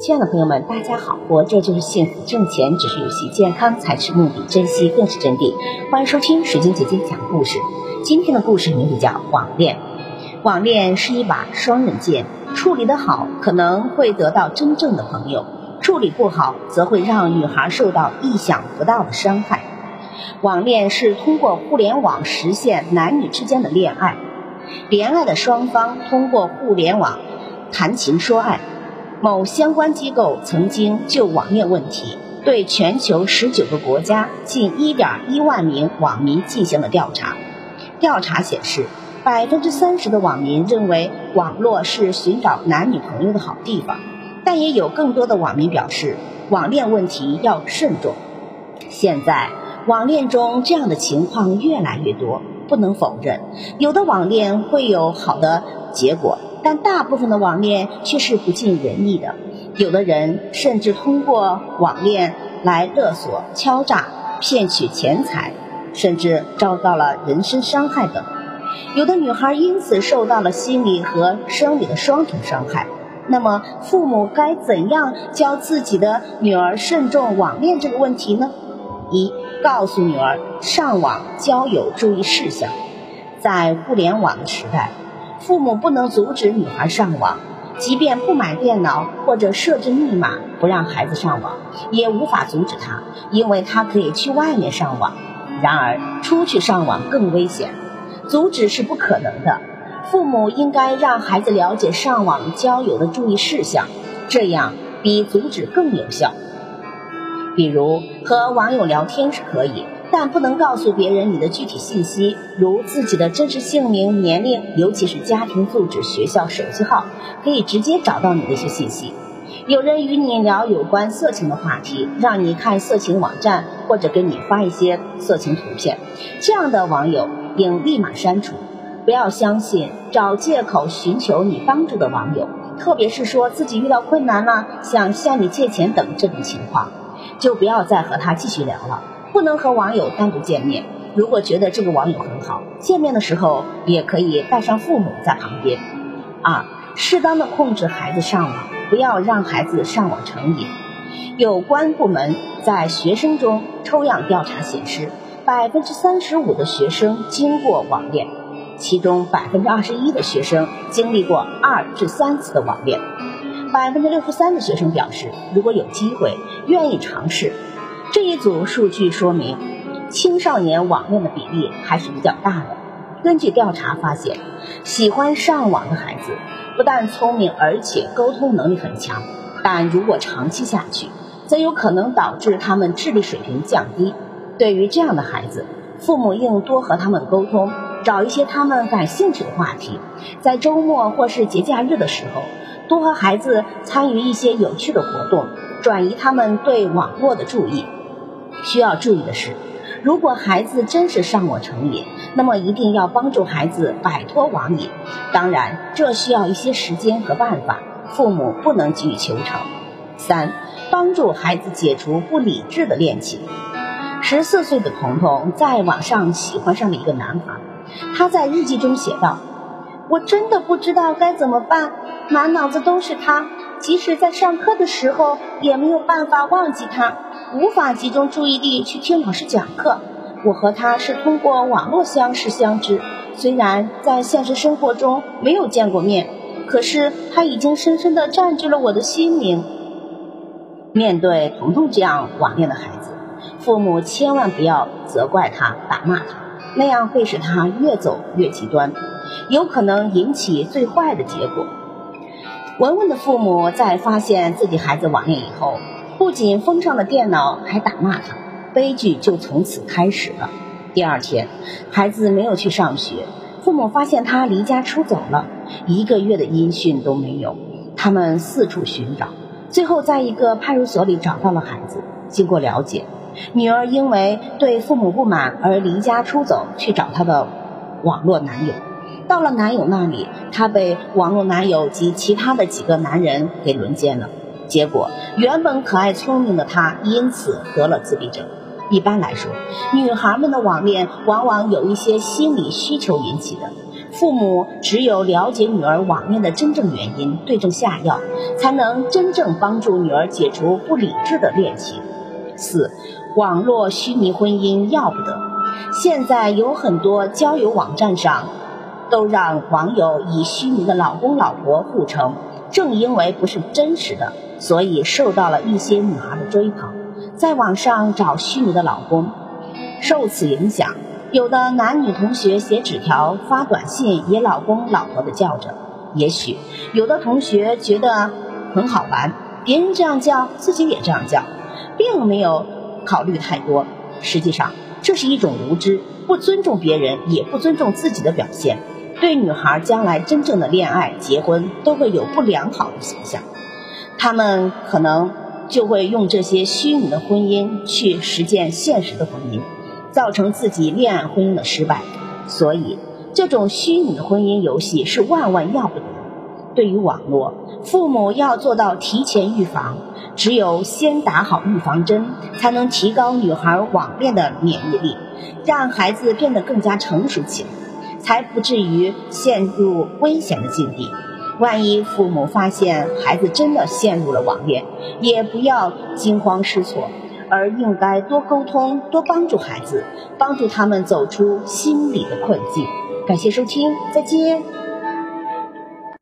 亲爱的朋友们，大家好！活着就是幸福，挣钱只是游戏，健康才是目的，珍惜更是真谛。欢迎收听水晶姐姐讲故事。今天的故事名字叫《网恋》。网恋是一把双刃剑，处理得好，可能会得到真正的朋友；处理不好，则会让女孩受到意想不到的伤害。网恋是通过互联网实现男女之间的恋爱，恋爱的双方通过互联网谈情说爱。某相关机构曾经就网恋问题对全球十九个国家近一点一万名网民进行了调查。调查显示，百分之三十的网民认为网络是寻找男女朋友的好地方，但也有更多的网民表示，网恋问题要慎重。现在，网恋中这样的情况越来越多。不能否认，有的网恋会有好的结果。但大部分的网恋却是不尽人意的，有的人甚至通过网恋来勒索、敲诈、骗取钱财，甚至遭到了人身伤害等。有的女孩因此受到了心理和生理的双重伤害。那么，父母该怎样教自己的女儿慎重网恋这个问题呢？一、告诉女儿上网交友注意事项，在互联网的时代。父母不能阻止女孩上网，即便不买电脑或者设置密码不让孩子上网，也无法阻止他，因为他可以去外面上网。然而，出去上网更危险，阻止是不可能的。父母应该让孩子了解上网交友的注意事项，这样比阻止更有效。比如，和网友聊天是可以。但不能告诉别人你的具体信息，如自己的真实姓名、年龄，尤其是家庭住址、学校、手机号，可以直接找到你的一些信息。有人与你聊有关色情的话题，让你看色情网站，或者给你发一些色情图片，这样的网友应立马删除。不要相信找借口寻求你帮助的网友，特别是说自己遇到困难了，想向你借钱等这种情况，就不要再和他继续聊了。不能和网友单独见面。如果觉得这个网友很好，见面的时候也可以带上父母在旁边。二，适当的控制孩子上网，不要让孩子上网成瘾。有关部门在学生中抽样调查显示，百分之三十五的学生经过网恋，其中百分之二十一的学生经历过二至三次的网恋。百分之六十三的学生表示，如果有机会，愿意尝试。这一组数据说明，青少年网恋的比例还是比较大的。根据调查发现，喜欢上网的孩子不但聪明，而且沟通能力很强。但如果长期下去，则有可能导致他们智力水平降低。对于这样的孩子，父母应多和他们沟通，找一些他们感兴趣的话题，在周末或是节假日的时候，多和孩子参与一些有趣的活动，转移他们对网络的注意。需要注意的是，如果孩子真是上网成瘾，那么一定要帮助孩子摆脱网瘾。当然，这需要一些时间和办法，父母不能急于求成。三、帮助孩子解除不理智的恋情。十四岁的彤彤在网上喜欢上了一个男孩，他在日记中写道：“我真的不知道该怎么办，满脑子都是他，即使在上课的时候也没有办法忘记他。”无法集中注意力去听老师讲课。我和他是通过网络相识相知，虽然在现实生活中没有见过面，可是他已经深深地占据了我的心灵。面对彤彤这样网恋的孩子，父母千万不要责怪他、打骂他，那样会使他越走越极端，有可能引起最坏的结果。文文的父母在发现自己孩子网恋以后。不仅封上了电脑，还打骂他，悲剧就从此开始了。第二天，孩子没有去上学，父母发现他离家出走了，一个月的音讯都没有。他们四处寻找，最后在一个派出所里找到了孩子。经过了解，女儿因为对父母不满而离家出走，去找她的网络男友。到了男友那里，她被网络男友及其他的几个男人给轮奸了。结果，原本可爱聪明的她因此得了自闭症。一般来说，女孩们的网恋往往有一些心理需求引起的，父母只有了解女儿网恋的真正原因，对症下药，才能真正帮助女儿解除不理智的恋情。四，网络虚拟婚姻要不得。现在有很多交友网站上，都让网友以虚拟的老公老婆互称，正因为不是真实的，所以受到了一些女孩的追捧，在网上找虚拟的老公。受此影响，有的男女同学写纸条、发短信，也老公老婆的叫着。也许有的同学觉得很好玩，别人这样叫，自己也这样叫，并没有考虑太多。实际上，这是一种无知，不尊重别人，也不尊重自己的表现，对女孩将来真正的恋爱、结婚都会有不良好的形象。他们可能就会用这些虚拟的婚姻去实践现实的婚姻。造成自己恋爱婚姻的失败，所以这种虚拟的婚姻游戏是万万要不得。对于网络，父母要做到提前预防，只有先打好预防针，才能提高女孩网恋的免疫力，让孩子变得更加成熟起来，才不至于陷入危险的境地。万一父母发现孩子真的陷入了网恋，也不要惊慌失措。而应该多沟通，多帮助孩子，帮助他们走出心理的困境。感谢收听，再见。